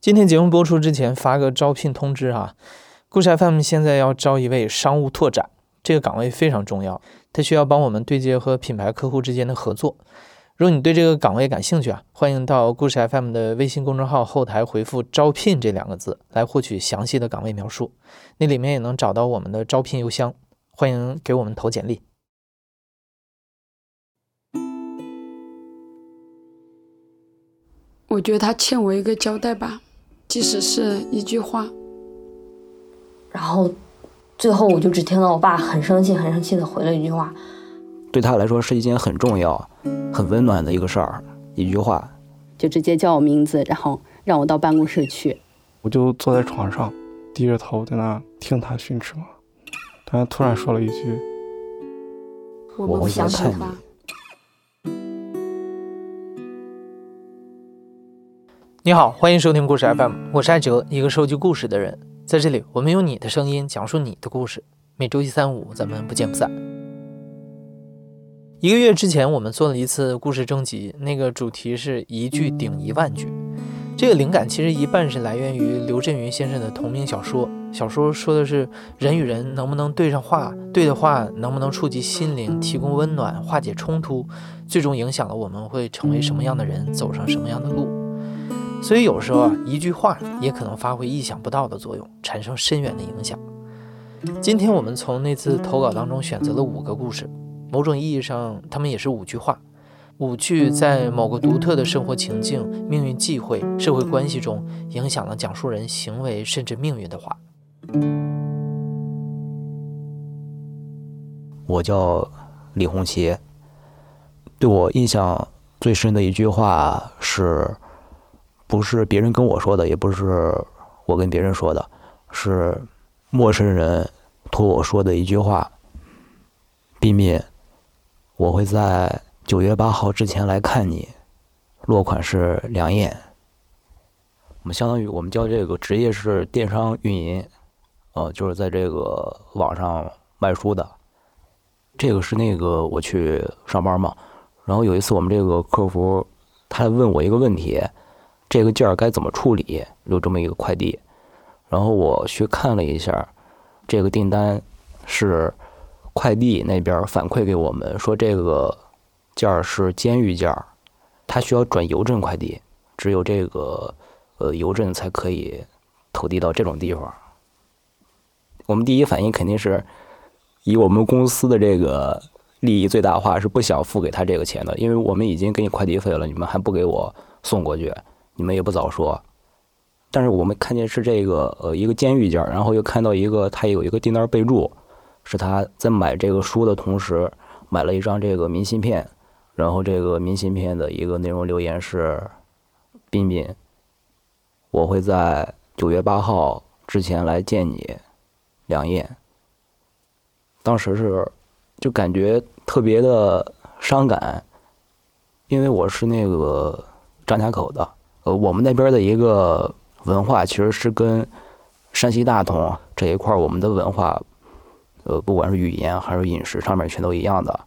今天节目播出之前发个招聘通知哈，故事 FM 现在要招一位商务拓展，这个岗位非常重要，它需要帮我们对接和品牌客户之间的合作。如果你对这个岗位感兴趣啊，欢迎到故事 FM 的微信公众号后台回复“招聘”这两个字来获取详细的岗位描述，那里面也能找到我们的招聘邮箱，欢迎给我们投简历。我觉得他欠我一个交代吧。即使是一句话，然后最后我就只听到我爸很生气、很生气的回了一句话，对他来说是一件很重要、很温暖的一个事儿。一句话，就直接叫我名字，然后让我到办公室去。我就坐在床上，低着头在那听他训斥嘛。他突然说了一句：“我不想看你。”你好，欢迎收听故事 FM，我是艾哲，一个收集故事的人。在这里，我们用你的声音讲述你的故事。每周一、三、五，咱们不见不散。一个月之前，我们做了一次故事征集，那个主题是一句顶一万句。这个灵感其实一半是来源于刘震云先生的同名小说，小说说的是人与人能不能对上话，对的话能不能触及心灵，提供温暖，化解冲突，最终影响了我们会成为什么样的人，走上什么样的路。所以有时候啊，一句话也可能发挥意想不到的作用，产生深远的影响。今天我们从那次投稿当中选择了五个故事，某种意义上，他们也是五句话，五句在某个独特的生活情境、命运际会、社会关系中影响了讲述人行为甚至命运的话。我叫李红旗，对我印象最深的一句话是。不是别人跟我说的，也不是我跟别人说的，是陌生人托我说的一句话。避免，我会在九月八号之前来看你。落款是梁燕。我们相当于我们叫这个职业是电商运营，呃，就是在这个网上卖书的。这个是那个我去上班嘛，然后有一次我们这个客服他问我一个问题。这个件儿该怎么处理？有这么一个快递，然后我去看了一下，这个订单是快递那边反馈给我们说，这个件儿是监狱件儿，它需要转邮政快递，只有这个呃邮政才可以投递到这种地方。我们第一反应肯定是以我们公司的这个利益最大化，是不想付给他这个钱的，因为我们已经给你快递费了，你们还不给我送过去。你们也不早说，但是我们看见是这个呃一个监狱件，然后又看到一个他有一个订单备注，是他在买这个书的同时买了一张这个明信片，然后这个明信片的一个内容留言是：彬彬，我会在九月八号之前来见你，梁燕。当时是就感觉特别的伤感，因为我是那个张家口的。呃，我们那边的一个文化其实是跟山西大同这一块儿，我们的文化，呃，不管是语言还是饮食上面全都一样的。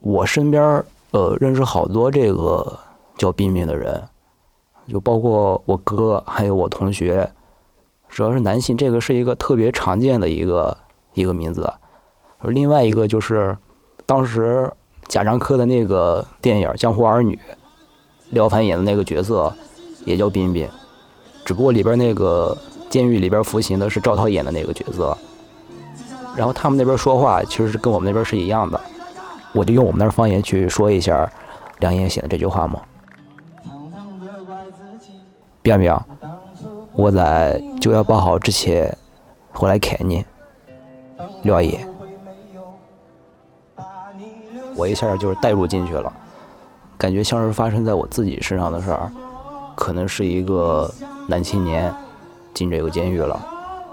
我身边呃认识好多这个叫彬彬的人，就包括我哥还有我同学，主要是男性，这个是一个特别常见的一个一个名字。而另外一个就是当时贾樟柯的那个电影《江湖儿女》。廖凡演的那个角色也叫彬彬，只不过里边那个监狱里边服刑的是赵涛演的那个角色。然后他们那边说话其实是跟我们那边是一样的，我就用我们那方言去说一下梁岩写的这句话嘛。边边，我在九月八号之前回来看你，廖爷，我一下就是带入进去了。感觉像是发生在我自己身上的事儿，可能是一个男青年进这个监狱了，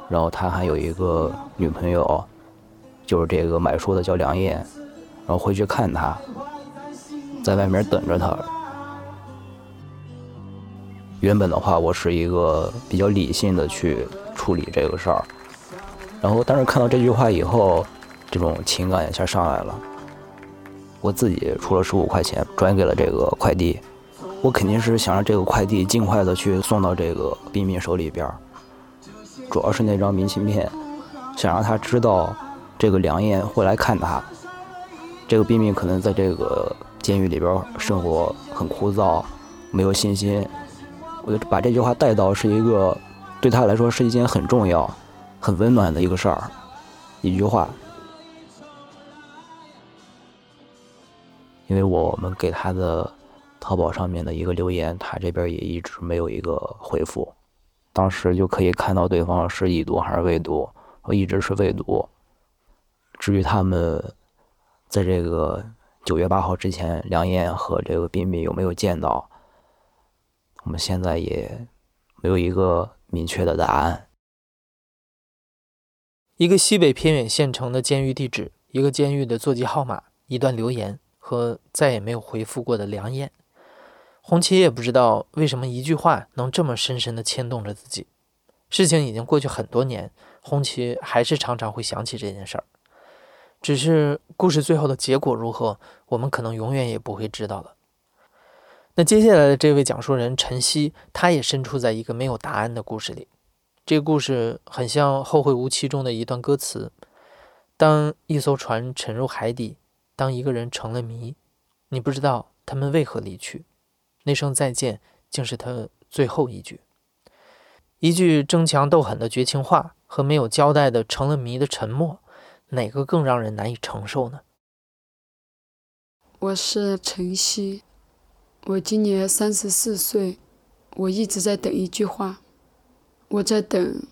然后他还有一个女朋友，就是这个买书的叫梁燕，然后回去看他，在外面等着他。原本的话，我是一个比较理性的去处理这个事儿，然后但是看到这句话以后，这种情感一下上来了。我自己出了十五块钱转给了这个快递，我肯定是想让这个快递尽快的去送到这个彬彬手里边。主要是那张明信片，想让他知道这个梁燕会来看他。这个彬彬可能在这个监狱里边生活很枯燥，没有信心。我就把这句话带到是一个对他来说是一件很重要、很温暖的一个事儿，一句话。因为我们给他的淘宝上面的一个留言，他这边也一直没有一个回复。当时就可以看到对方是已读还是未读，一直是未读。至于他们在这个九月八号之前，梁燕和这个彬彬有没有见到，我们现在也没有一个明确的答案。一个西北偏远县城的监狱地址，一个监狱的座机号码，一段留言和再也没有回复过的梁燕。红旗也不知道为什么一句话能这么深深地牵动着自己。事情已经过去很多年，红旗还是常常会想起这件事儿。只是故事最后的结果如何，我们可能永远也不会知道了。那接下来的这位讲述人陈曦，他也身处在一个没有答案的故事里。这个故事很像《后会无期》中的一段歌词：当一艘船沉入海底，当一个人成了谜，你不知道他们为何离去。那声再见，竟是他最后一句。一句争强斗狠的绝情话，和没有交代的成了谜的沉默，哪个更让人难以承受呢？我是晨曦，我今年三十四岁，我一直在等一句话，我在等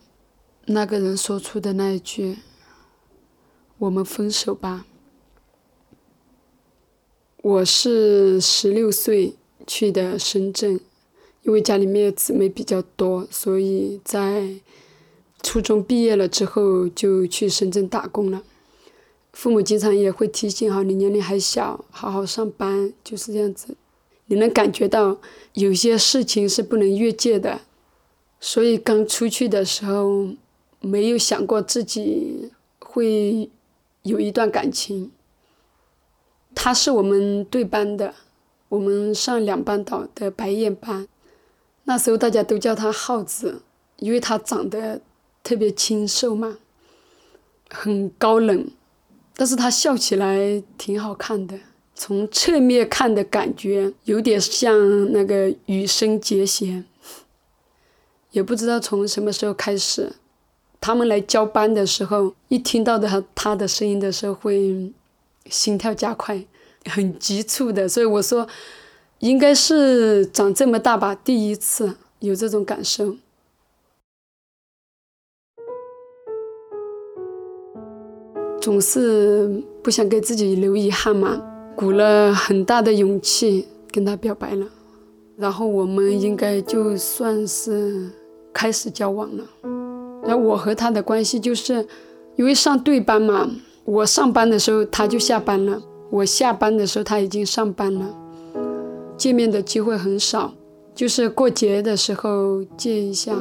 那个人说出的那一句：“我们分手吧。”我是十六岁。去的深圳，因为家里面姊妹比较多，所以在初中毕业了之后就去深圳打工了。父母经常也会提醒哈，你年龄还小，好好上班，就是这样子。你能感觉到有些事情是不能越界的，所以刚出去的时候没有想过自己会有一段感情。他是我们对班的。我们上两班倒的白燕班，那时候大家都叫他耗子，因为他长得特别清瘦嘛，很高冷，但是他笑起来挺好看的。从侧面看的感觉有点像那个羽生结弦。也不知道从什么时候开始，他们来交班的时候，一听到的他他的声音的时候，会心跳加快。很急促的，所以我说，应该是长这么大吧，第一次有这种感受。总是不想给自己留遗憾嘛，鼓了很大的勇气跟他表白了，然后我们应该就算是开始交往了。然后我和他的关系就是，因为上对班嘛，我上班的时候他就下班了。我下班的时候，他已经上班了，见面的机会很少，就是过节的时候见一下，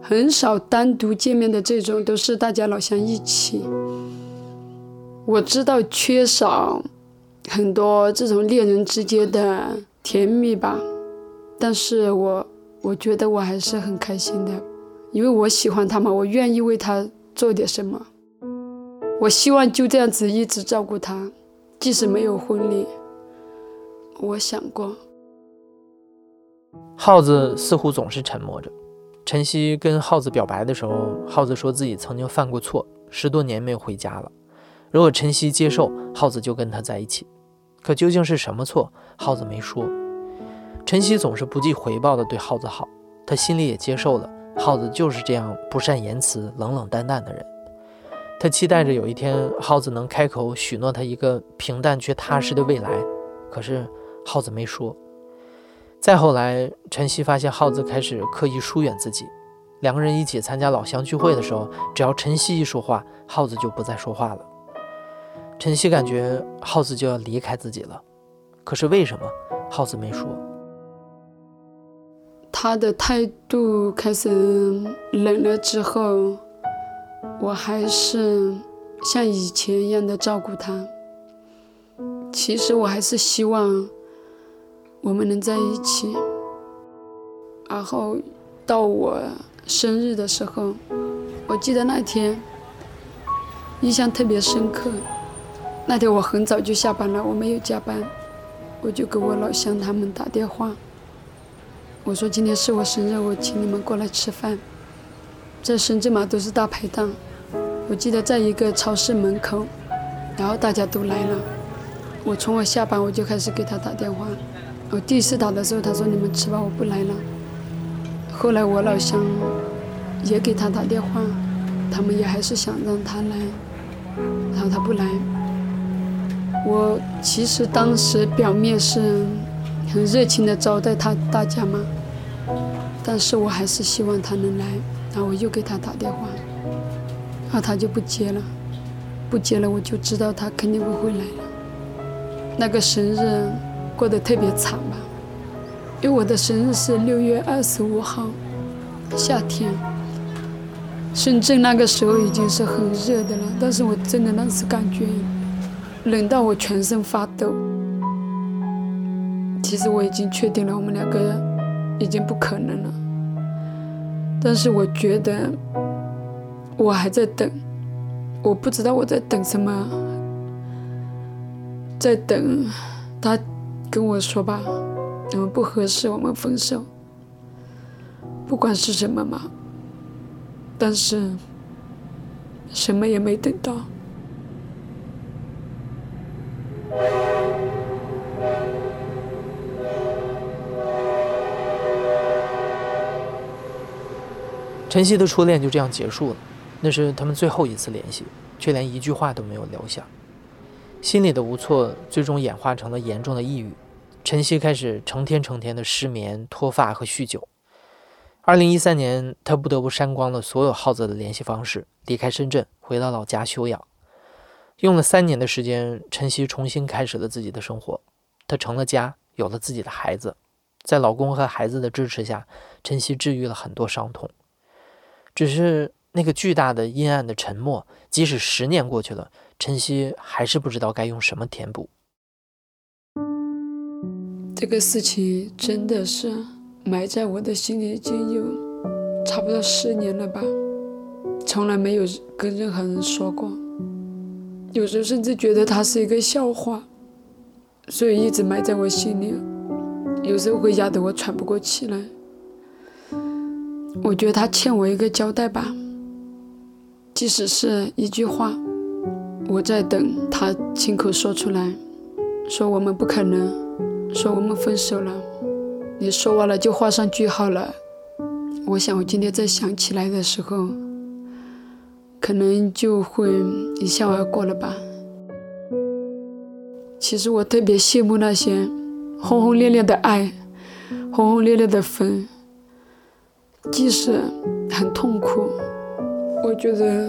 很少单独见面的这种，都是大家老乡一起。我知道缺少很多这种恋人之间的甜蜜吧，但是我我觉得我还是很开心的，因为我喜欢他嘛，我愿意为他做点什么，我希望就这样子一直照顾他。即使没有婚礼，我想过。耗子似乎总是沉默着。晨曦跟耗子表白的时候，耗子说自己曾经犯过错，十多年没有回家了。如果晨曦接受，耗子就跟他在一起。可究竟是什么错，耗子没说。晨曦总是不计回报的对耗子好，他心里也接受了，耗子就是这样不善言辞、冷冷淡淡的人。他期待着有一天，耗子能开口许诺他一个平淡却踏实的未来。可是，耗子没说。再后来，晨曦发现耗子开始刻意疏远自己。两个人一起参加老乡聚会的时候，只要晨曦一说话，耗子就不再说话了。晨曦感觉耗子就要离开自己了。可是为什么耗子没说？他的态度开始冷了之后。我还是像以前一样的照顾他。其实我还是希望我们能在一起。然后到我生日的时候，我记得那天印象特别深刻。那天我很早就下班了，我没有加班，我就给我老乡他们打电话，我说今天是我生日，我请你们过来吃饭。在深圳嘛，都是大排档。我记得在一个超市门口，然后大家都来了。我从我下班我就开始给他打电话。我第一次打的时候，他说你们吃吧，我不来了。后来我老乡也给他打电话，他们也还是想让他来，然后他不来。我其实当时表面是很热情的招待他大家嘛，但是我还是希望他能来。然后我又给他打电话。然后他就不接了，不接了，我就知道他肯定不会来了。那个生日过得特别惨吧，因为我的生日是六月二十五号，夏天。深圳那个时候已经是很热的了，但是我真的当时感觉冷到我全身发抖。其实我已经确定了，我们两个已经不可能了，但是我觉得。我还在等，我不知道我在等什么，在等他跟我说吧，我们不合适，我们分手，不管是什么嘛，但是什么也没等到。晨曦的初恋就这样结束了。那是他们最后一次联系，却连一句话都没有留下。心里的无措最终演化成了严重的抑郁。晨曦开始成天成天的失眠、脱发和酗酒。二零一三年，他不得不删光了所有耗子的联系方式，离开深圳，回到老家休养。用了三年的时间，晨曦重新开始了自己的生活。她成了家，有了自己的孩子。在老公和孩子的支持下，晨曦治愈了很多伤痛。只是。那个巨大的阴暗的沉默，即使十年过去了，晨曦还是不知道该用什么填补。这个事情真的是埋在我的心里已经有差不多十年了吧，从来没有跟任何人说过，有时候甚至觉得它是一个笑话，所以一直埋在我心里，有时候会压得我喘不过气来。我觉得他欠我一个交代吧。即使是一句话，我在等他亲口说出来，说我们不可能，说我们分手了。你说完了就画上句号了。我想我今天再想起来的时候，可能就会一笑而过了吧。其实我特别羡慕那些轰轰烈烈的爱，轰轰烈烈的分，即使很痛苦。我觉得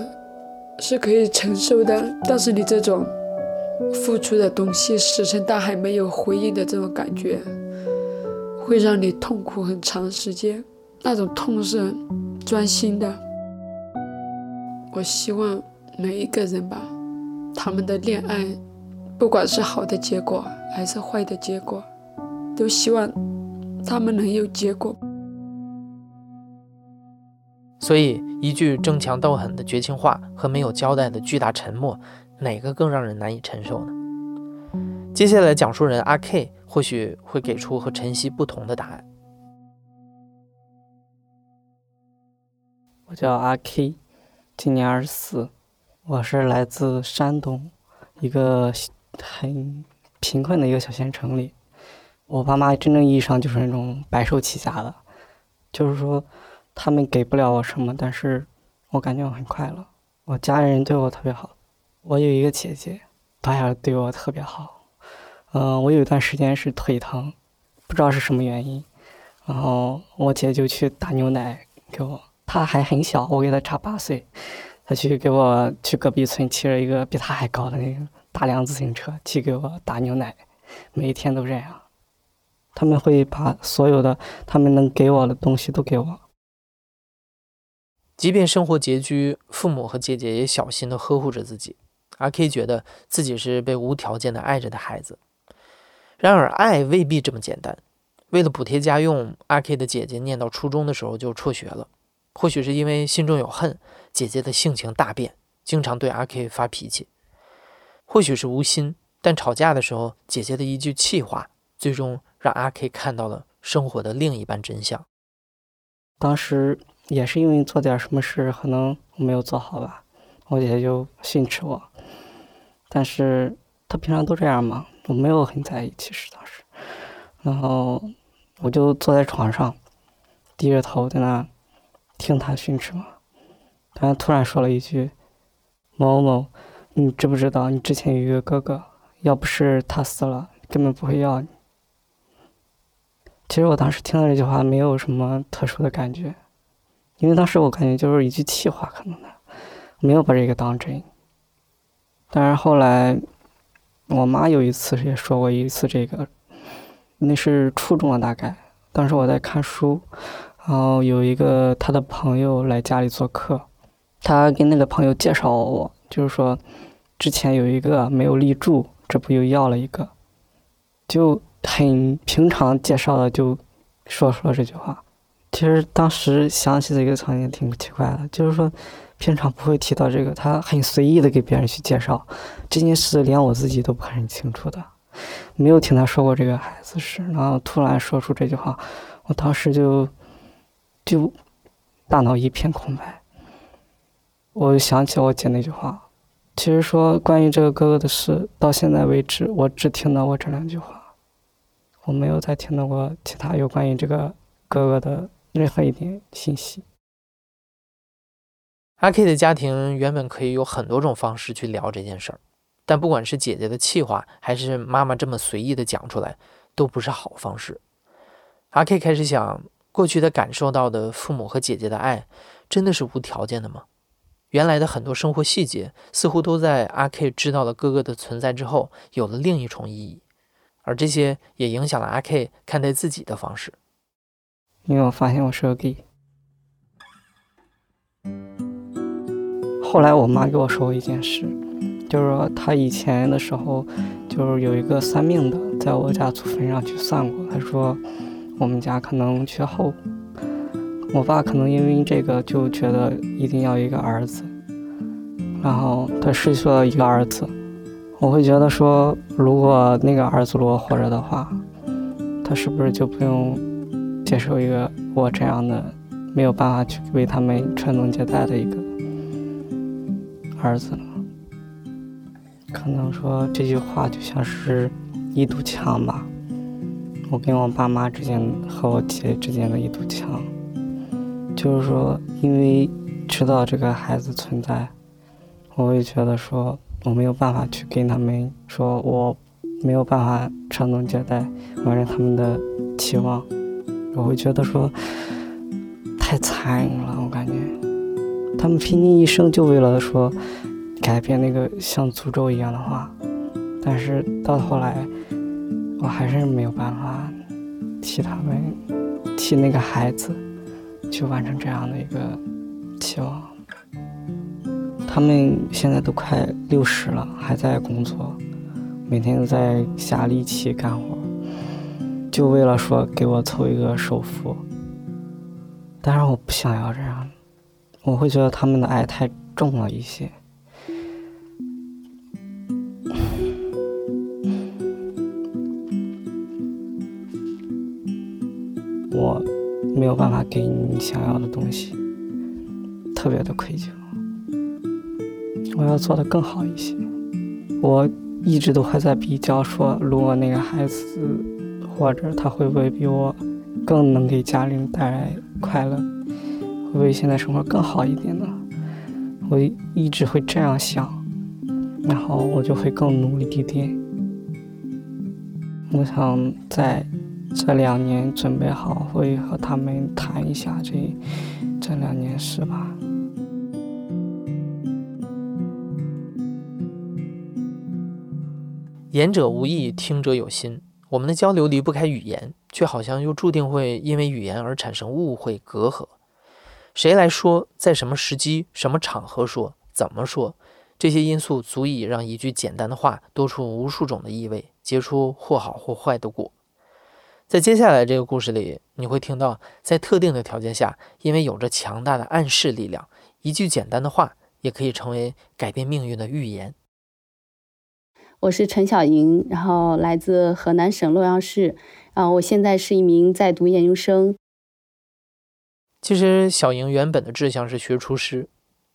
是可以承受的，但是你这种付出的东西石沉大海没有回应的这种感觉，会让你痛苦很长时间。那种痛是钻心的。我希望每一个人吧，他们的恋爱，不管是好的结果还是坏的结果，都希望他们能有结果。所以，一句争强斗狠的绝情话和没有交代的巨大沉默，哪个更让人难以承受呢？接下来，讲述人阿 K 或许会给出和晨曦不同的答案。我叫阿 K，今年二十四，我是来自山东一个很贫困的一个小县城里。我爸妈真正意义上就是那种白手起家的，就是说。他们给不了我什么，但是我感觉我很快乐。我家人对我特别好，我有一个姐姐，她也对我特别好。嗯，我有一段时间是腿疼，不知道是什么原因，然后我姐就去打牛奶给我。她还很小，我给她差八岁，她去给我去隔壁村骑着一个比她还高的那个大梁自行车去给我打牛奶，每一天都这样。他们会把所有的他们能给我的东西都给我。即便生活拮据，父母和姐姐也小心地呵护着自己。阿 K 觉得自己是被无条件的爱着的孩子。然而，爱未必这么简单。为了补贴家用，阿 K 的姐姐念到初中的时候就辍学了。或许是因为心中有恨，姐姐的性情大变，经常对阿 K 发脾气。或许是无心，但吵架的时候，姐姐的一句气话，最终让阿 K 看到了生活的另一半真相。当时也是因为做点什么事，可能没有做好吧，我姐姐就训斥我。但是她平常都这样嘛，我没有很在意，其实当时。然后我就坐在床上，低着头在那听她训斥嘛。她突然说了一句：“某某，你知不知道你之前有一个哥哥？要不是他死了，根本不会要你。”其实我当时听到这句话没有什么特殊的感觉，因为当时我感觉就是一句气话，可能的，没有把这个当真。但是后来，我妈有一次也说过一次这个，那是初中了大概，当时我在看书，然后有一个他的朋友来家里做客，他跟那个朋友介绍我，就是说，之前有一个没有立住，这不又要了一个，就。很平常介绍的就说说这句话，其实当时想起这个场景挺奇怪的，就是说平常不会提到这个，他很随意的给别人去介绍这件事，连我自己都不很清楚的，没有听他说过这个孩子事，然后突然说出这句话，我当时就就大脑一片空白，我就想起我姐那句话，其实说关于这个哥哥的事，到现在为止我只听到过这两句话。我没有再听到过其他有关于这个哥哥的任何一点信息。阿 K 的家庭原本可以有很多种方式去聊这件事儿，但不管是姐姐的气话，还是妈妈这么随意的讲出来，都不是好方式。阿 K 开始想，过去他感受到的父母和姐姐的爱，真的是无条件的吗？原来的很多生活细节，似乎都在阿 K 知道了哥哥的存在之后，有了另一重意义。而这些也影响了阿 K 看待自己的方式，因为我发现我是个 gay。后来我妈给我说过一件事，就是说她以前的时候，就是有一个算命的在我家祖坟上去算过，他说我们家可能缺后，我爸可能因为这个就觉得一定要一个儿子，然后他失去了一个儿子。我会觉得说，如果那个儿子如果活着的话，他是不是就不用接受一个我这样的没有办法去为他们传宗接代的一个儿子？可能说这句话就像是一堵墙吧，我跟我爸妈之间和我姐之间的一堵墙，就是说，因为知道这个孩子存在，我会觉得说。我没有办法去跟他们说，我没有办法传宗接代，完成他们的期望。我会觉得说太残忍了，我感觉他们拼尽一生就为了说改变那个像诅咒一样的话，但是到后来我还是没有办法替他们替那个孩子去完成这样的一个期望。他们现在都快六十了，还在工作，每天都在下力气干活，就为了说给我凑一个首付。但是我不想要这样，我会觉得他们的爱太重了一些。我没有办法给你想要的东西，特别的愧疚。我要做的更好一些。我一直都还在比较，说如果那个孩子或者，他会不会比我更能给家里带来快乐？会不会现在生活更好一点呢？我一直会这样想，然后我就会更努力一点。我想在这两年准备好，会和他们谈一下这这两年事吧。言者无意，听者有心。我们的交流离不开语言，却好像又注定会因为语言而产生误会、隔阂。谁来说，在什么时机、什么场合说，怎么说，这些因素足以让一句简单的话多出无数种的意味，结出或好或坏的果。在接下来这个故事里，你会听到，在特定的条件下，因为有着强大的暗示力量，一句简单的话也可以成为改变命运的预言。我是陈小莹，然后来自河南省洛阳市，啊，我现在是一名在读研究生。其实小莹原本的志向是学厨师，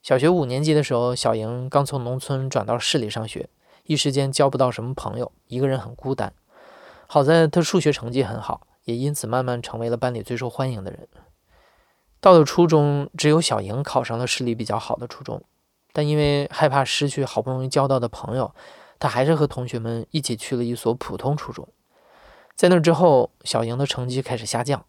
小学五年级的时候，小莹刚从农村转到市里上学，一时间交不到什么朋友，一个人很孤单。好在他数学成绩很好，也因此慢慢成为了班里最受欢迎的人。到了初中，只有小莹考上了市里比较好的初中，但因为害怕失去好不容易交到的朋友，他还是和同学们一起去了一所普通初中。在那之后，小莹的成绩开始下降。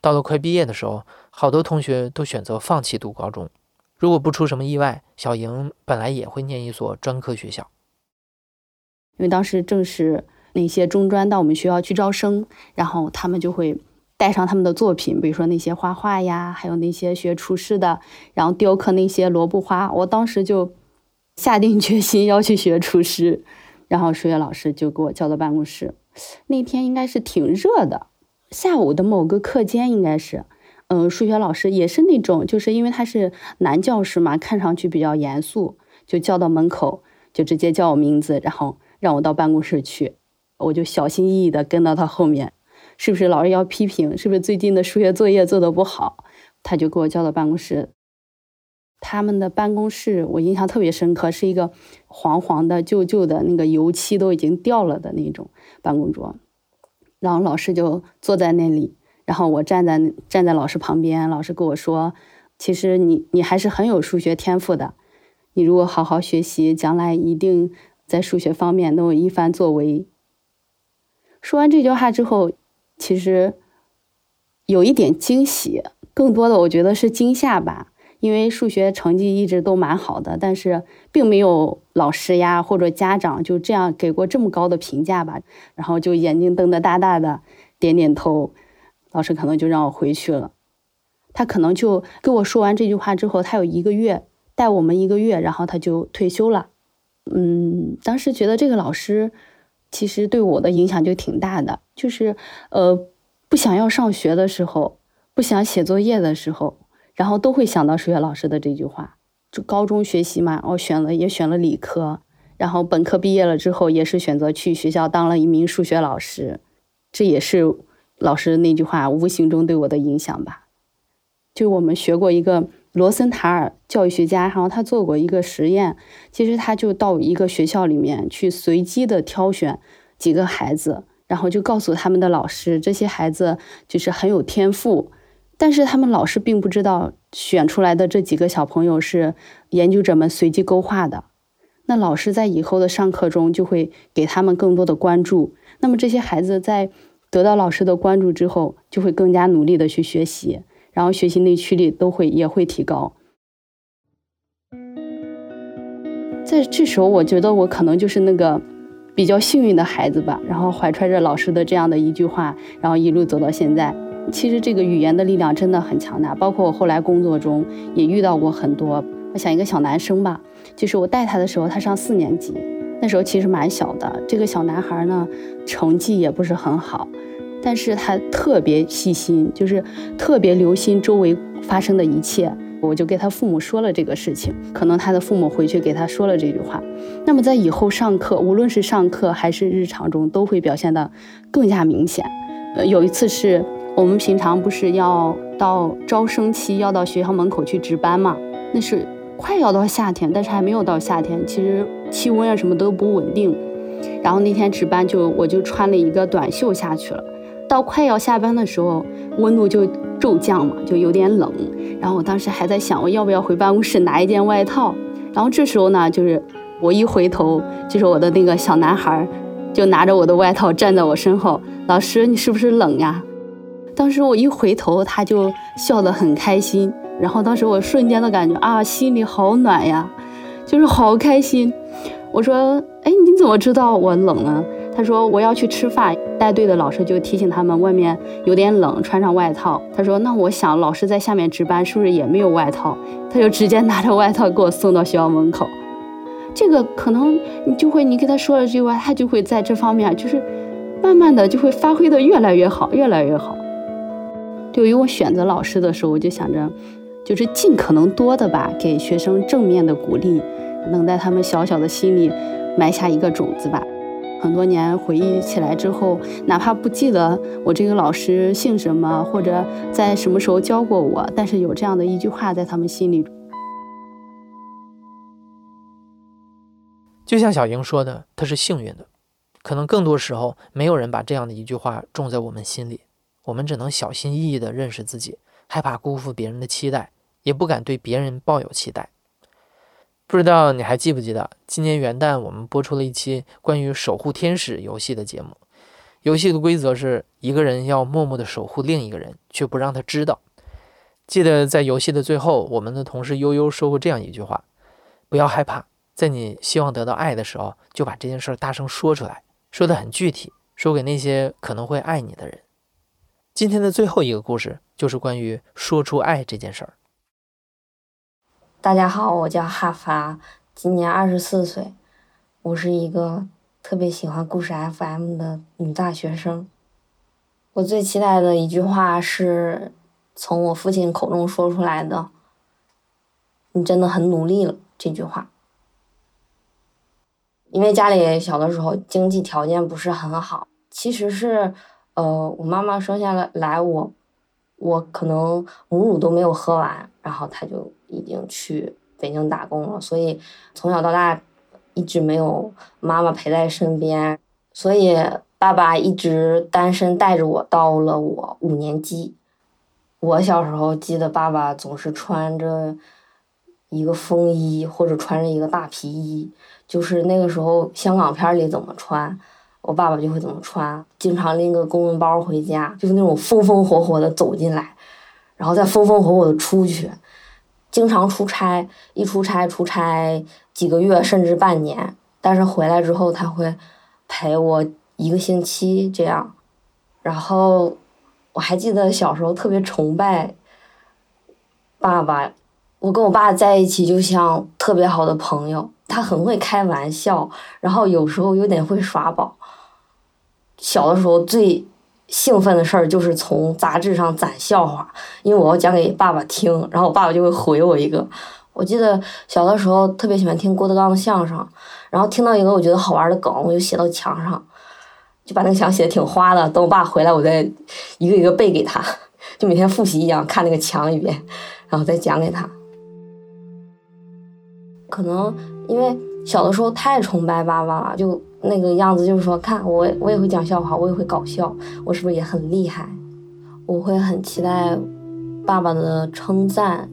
到了快毕业的时候，好多同学都选择放弃读高中。如果不出什么意外，小莹本来也会念一所专科学校，因为当时正是。那些中专到我们学校去招生，然后他们就会带上他们的作品，比如说那些画画呀，还有那些学厨师的，然后雕刻那些萝卜花。我当时就下定决心要去学厨师，然后数学老师就给我叫到办公室。那天应该是挺热的，下午的某个课间应该是，嗯，数学老师也是那种，就是因为他是男教师嘛，看上去比较严肃，就叫到门口，就直接叫我名字，然后让我到办公室去。我就小心翼翼地跟到他后面，是不是老师要批评？是不是最近的数学作业做得不好？他就给我叫到办公室。他们的办公室我印象特别深刻，是一个黄黄的、旧旧的，那个油漆都已经掉了的那种办公桌。然后老师就坐在那里，然后我站在站在老师旁边。老师跟我说：“其实你你还是很有数学天赋的，你如果好好学习，将来一定在数学方面能有一番作为。”说完这句话之后，其实有一点惊喜，更多的我觉得是惊吓吧。因为数学成绩一直都蛮好的，但是并没有老师呀或者家长就这样给过这么高的评价吧。然后就眼睛瞪得大大的，点点头。老师可能就让我回去了。他可能就跟我说完这句话之后，他有一个月带我们一个月，然后他就退休了。嗯，当时觉得这个老师。其实对我的影响就挺大的，就是呃，不想要上学的时候，不想写作业的时候，然后都会想到数学老师的这句话。就高中学习嘛，我选了也选了理科，然后本科毕业了之后，也是选择去学校当了一名数学老师。这也是老师那句话无形中对我的影响吧。就我们学过一个。罗森塔尔教育学家，然后他做过一个实验，其实他就到一个学校里面去随机的挑选几个孩子，然后就告诉他们的老师，这些孩子就是很有天赋，但是他们老师并不知道选出来的这几个小朋友是研究者们随机勾画的。那老师在以后的上课中就会给他们更多的关注，那么这些孩子在得到老师的关注之后，就会更加努力的去学习。然后学习内驱力都会也会提高，在这时候，我觉得我可能就是那个比较幸运的孩子吧。然后怀揣着老师的这样的一句话，然后一路走到现在。其实这个语言的力量真的很强大，包括我后来工作中也遇到过很多。我想一个小男生吧，就是我带他的时候，他上四年级，那时候其实蛮小的。这个小男孩呢，成绩也不是很好。但是他特别细心，就是特别留心周围发生的一切。我就给他父母说了这个事情，可能他的父母回去给他说了这句话。那么在以后上课，无论是上课还是日常中，都会表现得更加明显。呃，有一次是我们平常不是要到招生期，要到学校门口去值班嘛？那是快要到夏天，但是还没有到夏天，其实气温啊什么都不稳定。然后那天值班就我就穿了一个短袖下去了。到快要下班的时候，温度就骤降嘛，就有点冷。然后我当时还在想，我要不要回办公室拿一件外套。然后这时候呢，就是我一回头，就是我的那个小男孩，就拿着我的外套站在我身后。老师，你是不是冷呀？当时我一回头，他就笑得很开心。然后当时我瞬间的感觉啊，心里好暖呀，就是好开心。我说，哎，你怎么知道我冷呢？他说我要去吃饭，带队的老师就提醒他们外面有点冷，穿上外套。他说那我想老师在下面值班是不是也没有外套？他就直接拿着外套给我送到学校门口。这个可能你就会，你给他说了这句话，他就会在这方面就是慢慢的就会发挥的越来越好，越来越好。对于我选择老师的时候，我就想着，就是尽可能多的吧，给学生正面的鼓励，能在他们小小的心里埋下一个种子吧。很多年回忆起来之后，哪怕不记得我这个老师姓什么，或者在什么时候教过我，但是有这样的一句话在他们心里。就像小英说的，她是幸运的，可能更多时候没有人把这样的一句话种在我们心里，我们只能小心翼翼地认识自己，害怕辜负别人的期待，也不敢对别人抱有期待。不知道你还记不记得，今年元旦我们播出了一期关于守护天使游戏的节目。游戏的规则是一个人要默默地守护另一个人，却不让他知道。记得在游戏的最后，我们的同事悠悠说过这样一句话：“不要害怕，在你希望得到爱的时候，就把这件事大声说出来，说得很具体，说给那些可能会爱你的人。”今天的最后一个故事就是关于说出爱这件事儿。大家好，我叫哈发，今年二十四岁，我是一个特别喜欢故事 FM 的女大学生。我最期待的一句话是从我父亲口中说出来的：“你真的很努力了。”这句话，因为家里小的时候经济条件不是很好，其实是，呃，我妈妈生下来来我，我可能母乳都没有喝完，然后她就。已经去北京打工了，所以从小到大一直没有妈妈陪在身边，所以爸爸一直单身带着我到了我五年级。我小时候记得爸爸总是穿着一个风衣或者穿着一个大皮衣，就是那个时候香港片里怎么穿，我爸爸就会怎么穿，经常拎个公文包回家，就是那种风风火火的走进来，然后再风风火火的出去。经常出差，一出差出差几个月甚至半年，但是回来之后他会陪我一个星期这样。然后我还记得小时候特别崇拜爸爸，我跟我爸在一起就像特别好的朋友。他很会开玩笑，然后有时候有点会耍宝。小的时候最。兴奋的事儿就是从杂志上攒笑话，因为我要讲给爸爸听，然后我爸爸就会回我一个。我记得小的时候特别喜欢听郭德纲的相声，然后听到一个我觉得好玩的梗，我就写到墙上，就把那个墙写的挺花的。等我爸回来，我再一个一个背给他，就每天复习一样看那个墙一遍，然后再讲给他。可能因为小的时候太崇拜爸爸了，就。那个样子就是说，看我，我也会讲笑话，我也会搞笑，我是不是也很厉害？我会很期待爸爸的称赞，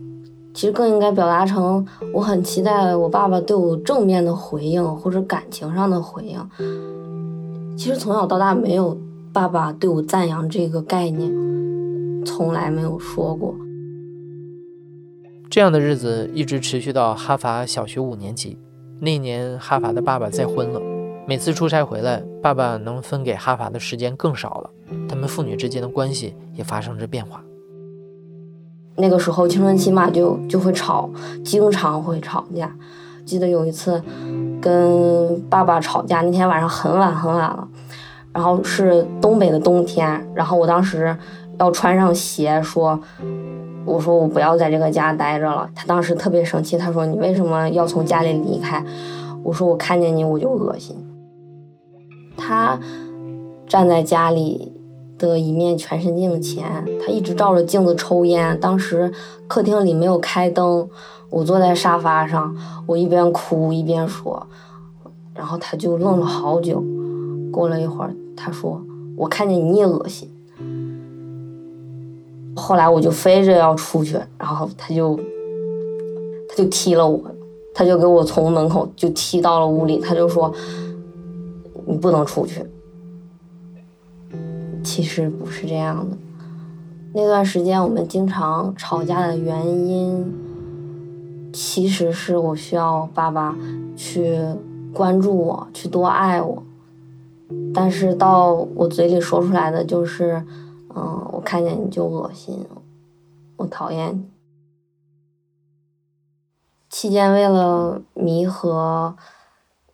其实更应该表达成我很期待我爸爸对我正面的回应或者感情上的回应。其实从小到大没有爸爸对我赞扬这个概念，从来没有说过。这样的日子一直持续到哈法小学五年级，那年哈法的爸爸再婚了。每次出差回来，爸爸能分给哈法的时间更少了，他们父女之间的关系也发生着变化。那个时候青春期嘛，就就会吵，经常会吵架。记得有一次跟爸爸吵架，那天晚上很晚很晚了，然后是东北的冬天，然后我当时要穿上鞋，说我说我不要在这个家待着了。他当时特别生气，他说你为什么要从家里离开？我说我看见你我就恶心。他站在家里的一面全身镜前，他一直照着镜子抽烟。当时客厅里没有开灯，我坐在沙发上，我一边哭一边说，然后他就愣了好久。过了一会儿，他说：“我看见你也恶心。”后来我就飞着要出去，然后他就他就踢了我，他就给我从门口就踢到了屋里，他就说。你不能出去。其实不是这样的。那段时间我们经常吵架的原因，其实是我需要爸爸去关注我，去多爱我。但是到我嘴里说出来的就是，嗯，我看见你就恶心，我讨厌你。期间为了弥合。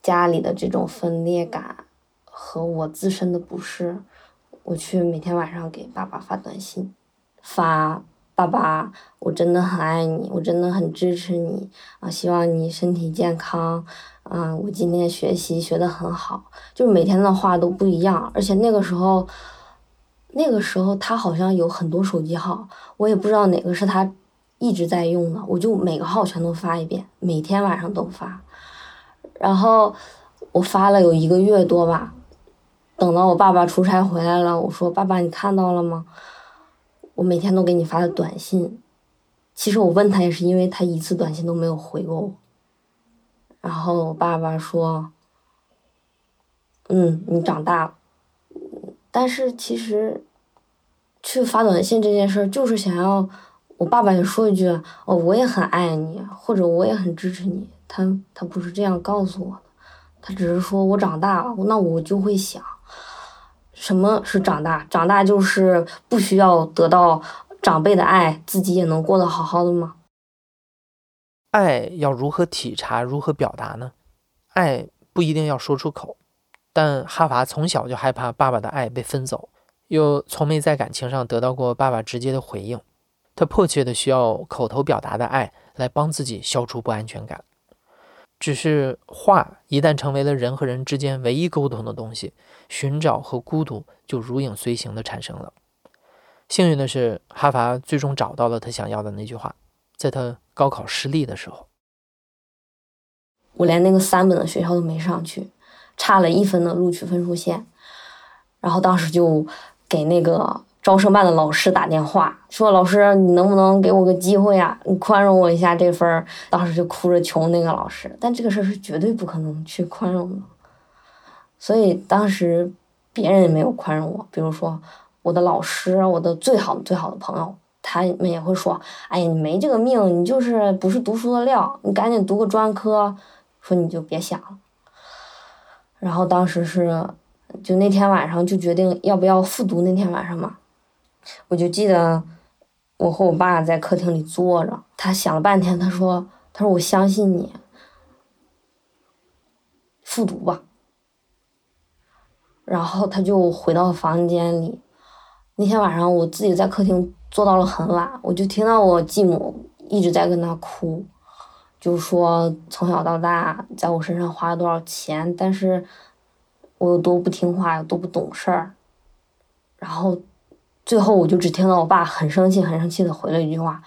家里的这种分裂感和我自身的不适，我去每天晚上给爸爸发短信，发爸爸，我真的很爱你，我真的很支持你啊，希望你身体健康，嗯，我今天学习学得很好，就是每天的话都不一样，而且那个时候，那个时候他好像有很多手机号，我也不知道哪个是他一直在用的，我就每个号全都发一遍，每天晚上都发，然后我发了有一个月多吧。等到我爸爸出差回来了，我说：“爸爸，你看到了吗？我每天都给你发的短信。其实我问他也是因为他一次短信都没有回过我。”然后我爸爸说：“嗯，你长大了。”但是其实去发短信这件事儿，就是想要我爸爸也说一句：“哦，我也很爱你，或者我也很支持你。”他他不是这样告诉我的，他只是说我长大了，那我就会想。什么是长大？长大就是不需要得到长辈的爱，自己也能过得好好的吗？爱要如何体察，如何表达呢？爱不一定要说出口，但哈伐从小就害怕爸爸的爱被分走，又从没在感情上得到过爸爸直接的回应，他迫切的需要口头表达的爱来帮自己消除不安全感。只是话一旦成为了人和人之间唯一沟通的东西，寻找和孤独就如影随形的产生了。幸运的是，哈伐最终找到了他想要的那句话。在他高考失利的时候，我连那个三本的学校都没上去，差了一分的录取分数线，然后当时就给那个。招生办的老师打电话说：“老师，你能不能给我个机会啊？你宽容我一下这分。”当时就哭着求那个老师，但这个事儿是绝对不可能去宽容的。所以当时别人也没有宽容我，比如说我的老师，我的最好最好的朋友，他们也会说：“哎呀，你没这个命，你就是不是读书的料，你赶紧读个专科，说你就别想了。”然后当时是就那天晚上就决定要不要复读，那天晚上嘛。我就记得，我和我爸在客厅里坐着，他想了半天，他说：“他说我相信你，复读吧。”然后他就回到房间里。那天晚上我自己在客厅坐到了很晚，我就听到我继母一直在跟他哭，就说从小到大在我身上花了多少钱，但是我有多不听话，有多不懂事儿，然后。最后，我就只听到我爸很生气、很生气的回了一句话：“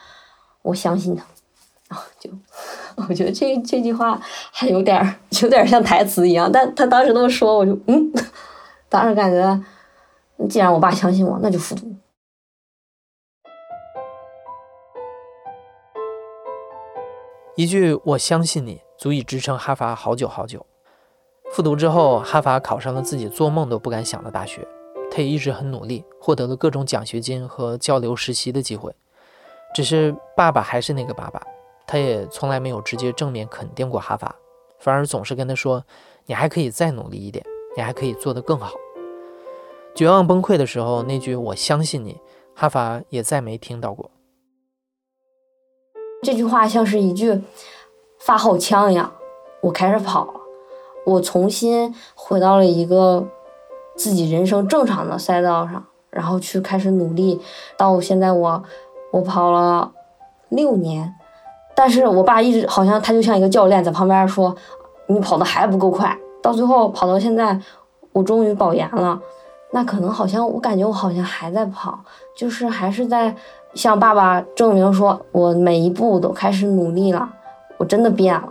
我相信他。”然后就，我觉得这这句话还有点有点像台词一样。但他当时那么说，我就嗯，当时感觉，既然我爸相信我，那就复读。一句“我相信你”足以支撑哈伐好久好久。复读之后，哈伐考上了自己做梦都不敢想的大学。他也一直很努力，获得了各种奖学金和交流实习的机会。只是爸爸还是那个爸爸，他也从来没有直接正面肯定过哈法，反而总是跟他说：“你还可以再努力一点，你还可以做得更好。”绝望崩溃的时候，那句“我相信你”，哈法也再没听到过。这句话像是一句发号枪一样，我开始跑了，我重新回到了一个。自己人生正常的赛道上，然后去开始努力，到现在我我跑了六年，但是我爸一直好像他就像一个教练在旁边说，你跑的还不够快，到最后跑到现在，我终于保研了，那可能好像我感觉我好像还在跑，就是还是在向爸爸证明说我每一步都开始努力了，我真的变了。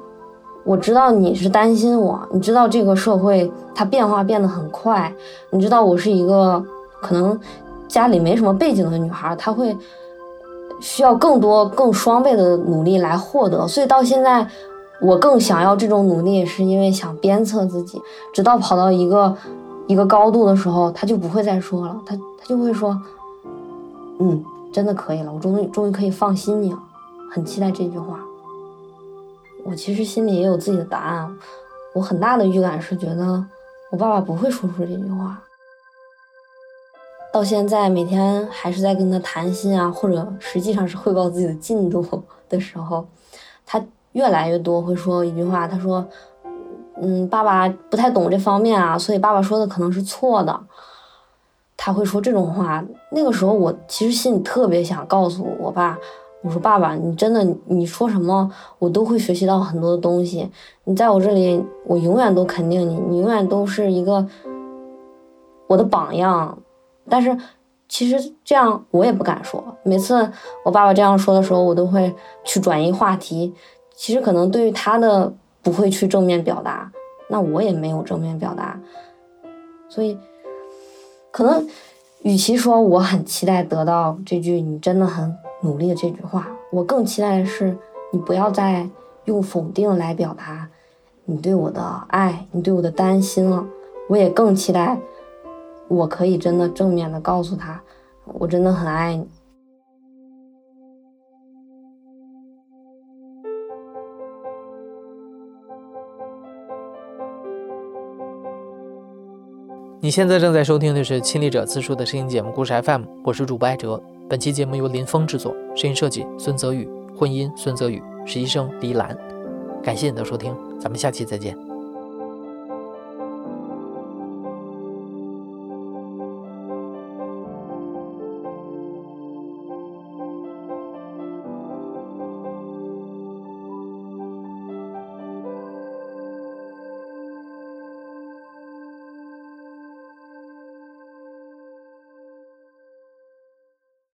我知道你是担心我，你知道这个社会它变化变得很快，你知道我是一个可能家里没什么背景的女孩，她会需要更多更双倍的努力来获得，所以到现在我更想要这种努力，是因为想鞭策自己，直到跑到一个一个高度的时候，他就不会再说了，他他就会说，嗯，真的可以了，我终于终于可以放心你了，很期待这句话。我其实心里也有自己的答案，我很大的预感是觉得我爸爸不会说出这句话。到现在每天还是在跟他谈心啊，或者实际上是汇报自己的进度 的时候，他越来越多会说一句话，他说：“嗯，爸爸不太懂这方面啊，所以爸爸说的可能是错的。他会说这种话。那个时候，我其实心里特别想告诉我爸，我说：“爸爸，你真的你说什么，我都会学习到很多的东西。你在我这里，我永远都肯定你，你永远都是一个我的榜样。”但是，其实这样我也不敢说。每次我爸爸这样说的时候，我都会去转移话题。其实可能对于他的不会去正面表达，那我也没有正面表达，所以。可能，与其说我很期待得到这句“你真的很努力”的这句话，我更期待的是你不要再用否定来表达你对我的爱、你对我的担心了。我也更期待我可以真的正面的告诉他，我真的很爱你。你现在正在收听的是《亲历者自述》的声音节目《故事 FM》，我是主播艾哲。本期节目由林峰制作，声音设计孙泽宇，混音孙泽宇，实习生黎兰。感谢你的收听，咱们下期再见。